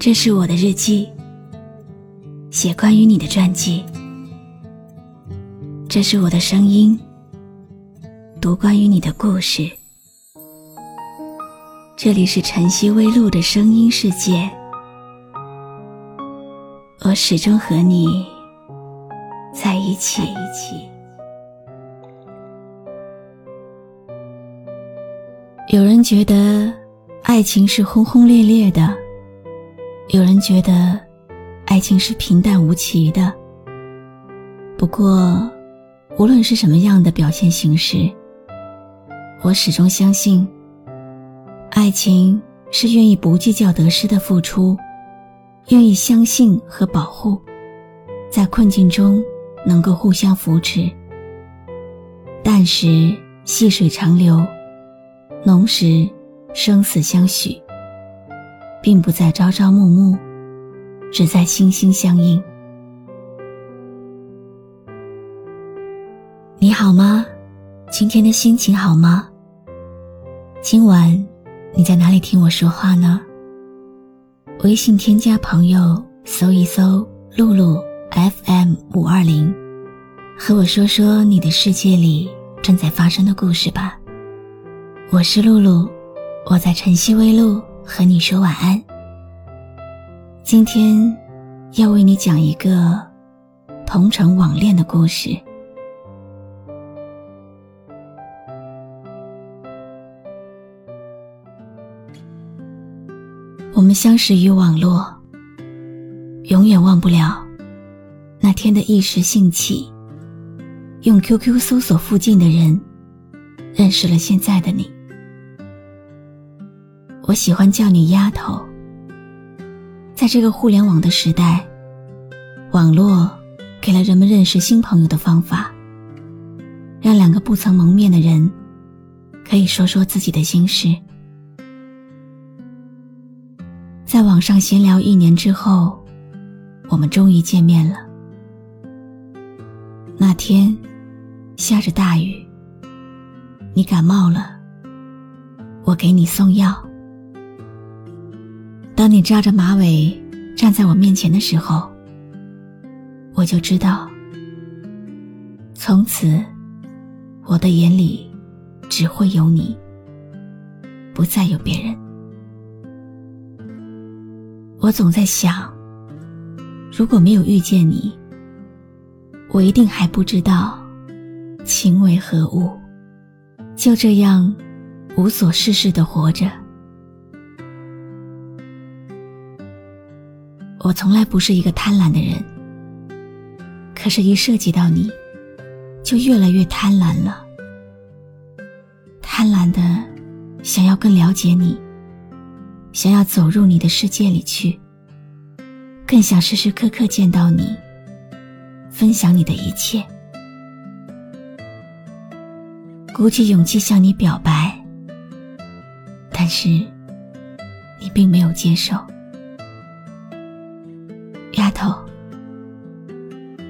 这是我的日记，写关于你的传记。这是我的声音，读关于你的故事。这里是晨曦微露的声音世界，我始终和你在一起。有人觉得爱情是轰轰烈烈的。有人觉得，爱情是平淡无奇的。不过，无论是什么样的表现形式，我始终相信，爱情是愿意不计较得失的付出，愿意相信和保护，在困境中能够互相扶持。淡时细水长流，浓时生死相许。并不在朝朝暮暮，只在心心相印。你好吗？今天的心情好吗？今晚你在哪里听我说话呢？微信添加朋友，搜一搜“露露 FM 五二零”，和我说说你的世界里正在发生的故事吧。我是露露，我在晨曦微露。和你说晚安。今天要为你讲一个同城网恋的故事。我们相识于网络，永远忘不了那天的一时兴起，用 QQ 搜索附近的人，认识了现在的你。我喜欢叫你丫头。在这个互联网的时代，网络给了人们认识新朋友的方法，让两个不曾谋面的人可以说说自己的心事。在网上闲聊一年之后，我们终于见面了。那天下着大雨，你感冒了，我给你送药。当你扎着马尾站在我面前的时候，我就知道，从此我的眼里只会有你，不再有别人。我总在想，如果没有遇见你，我一定还不知道情为何物，就这样无所事事的活着。我从来不是一个贪婪的人，可是，一涉及到你，就越来越贪婪了。贪婪的想要更了解你，想要走入你的世界里去，更想时时刻刻见到你，分享你的一切。鼓起勇气向你表白，但是你并没有接受。头，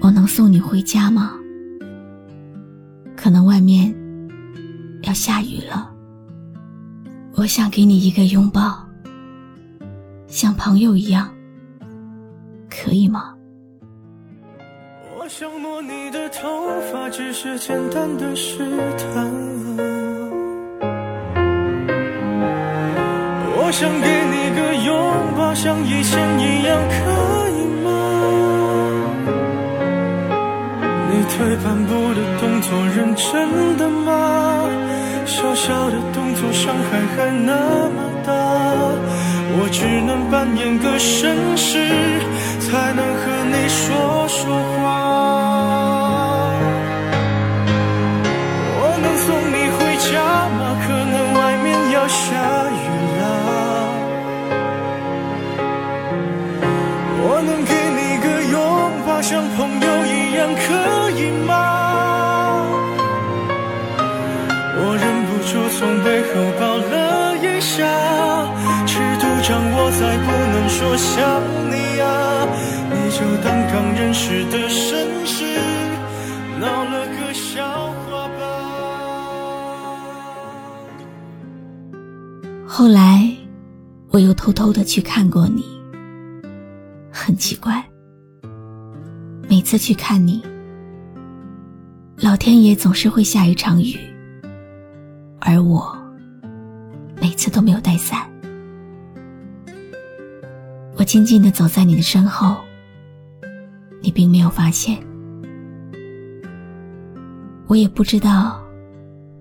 我能送你回家吗？可能外面要下雨了。我想给你一个拥抱，像朋友一样，可以吗？我想摸你的头发，只是简单的试探。我想给你个拥抱，像以前一样，可以。退半步的动作，认真的吗？小小的动作，伤害还那么大。我只能扮演个绅士，才能和你说说话。从背后抱了一下，尺度掌握在不能说想你啊，你就当刚认识的绅士，闹了个笑话吧。后来，我又偷偷的去看过你，很奇怪，每次去看你，老天爷总是会下一场雨，而我次都没有带伞。我静静的走在你的身后，你并没有发现。我也不知道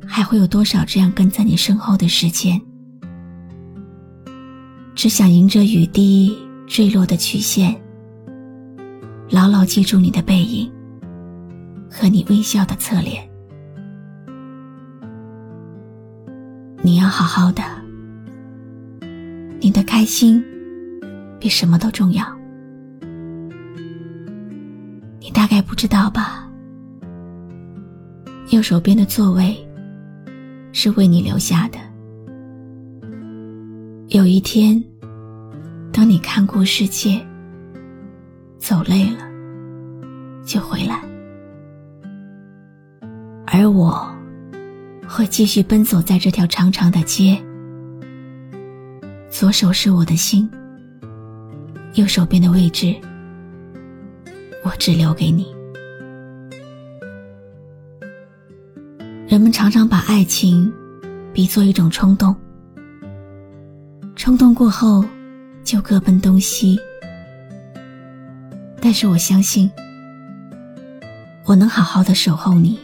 还会有多少这样跟在你身后的时间，只想迎着雨滴坠落的曲线，牢牢记住你的背影和你微笑的侧脸。你要好好的，你的开心比什么都重要。你大概不知道吧？右手边的座位是为你留下的。有一天，当你看过世界，走累了，就回来，而我会继续奔走在这条长长的街。左手是我的心，右手边的位置，我只留给你。人们常常把爱情比作一种冲动，冲动过后就各奔东西。但是我相信，我能好好的守候你，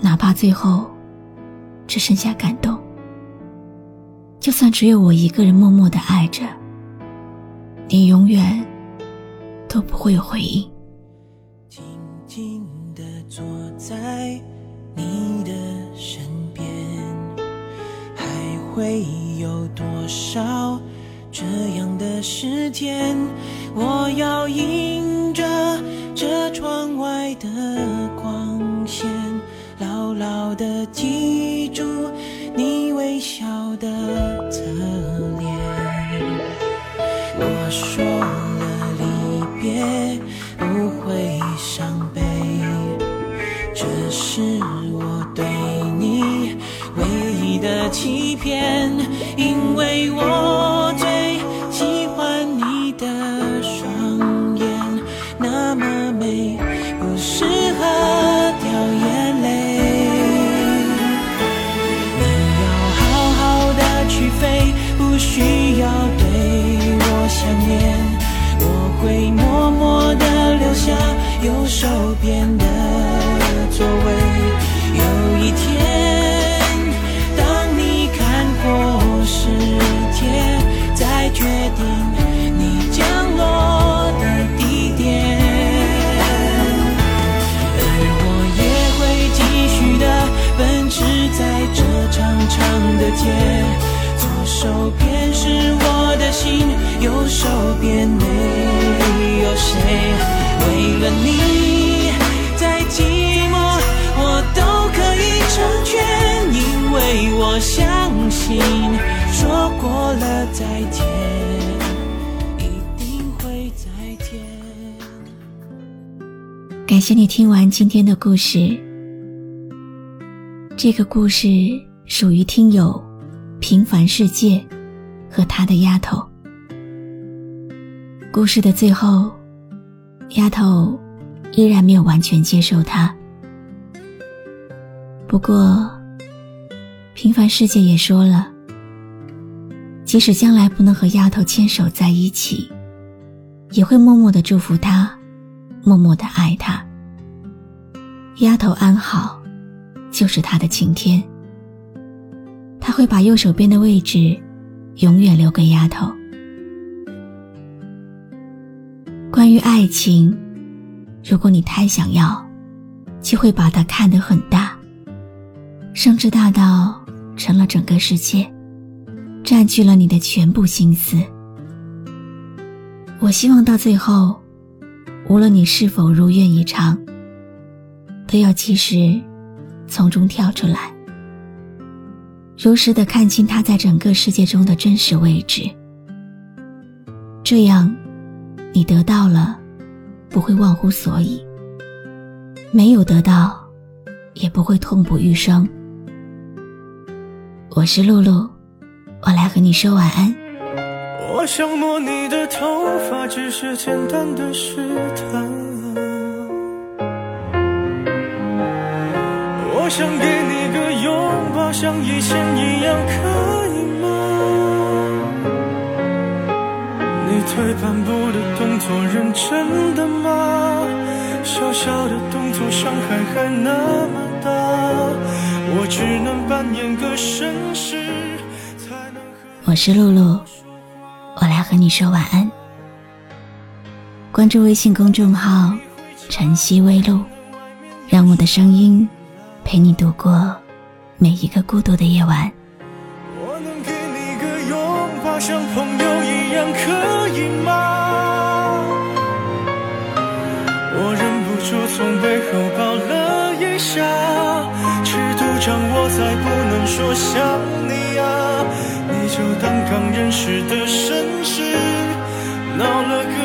哪怕最后只剩下感动。就算只有我一个人默默的爱着，你永远都不会有回应。静静地坐在你的身边，还会有多少这样的时间？我要迎着这窗外的光线，牢牢的记片。的街，左手边是我的心，右手边没有谁，为了你在寂寞我。都可以成全，因为我相信说过了再见，一定会再见。感谢你听完今天的故事，这个故事属于听友平凡世界和他的丫头。故事的最后，丫头依然没有完全接受他。不过，平凡世界也说了，即使将来不能和丫头牵手在一起，也会默默的祝福她，默默的爱她。丫头安好，就是他的晴天。会把右手边的位置，永远留给丫头。关于爱情，如果你太想要，就会把它看得很大。甚至大到成了整个世界，占据了你的全部心思。我希望到最后，无论你是否如愿以偿，都要及时从中跳出来，如实的看清他在整个世界中的真实位置。这样，你得到了，不会忘乎所以；没有得到，也不会痛不欲生。我是露露，我来和你说晚安。我想摸你的头发，只是简单的试探。想给你个拥抱，像以前一样，可以吗？你退半步的动作，认真的吗？小小的动作，伤害还那么大，我只能扮演个绅士，才能和我是露露，我来和你说晚安。关注微信公众号“晨曦微露”，让我的声音陪你度过每一个孤独的夜晚。我能给你个拥抱，像朋友一样，可以吗？我忍不住从背后抱了一下，尺度掌握在不能说想你啊，你就当刚认识的绅士，闹了个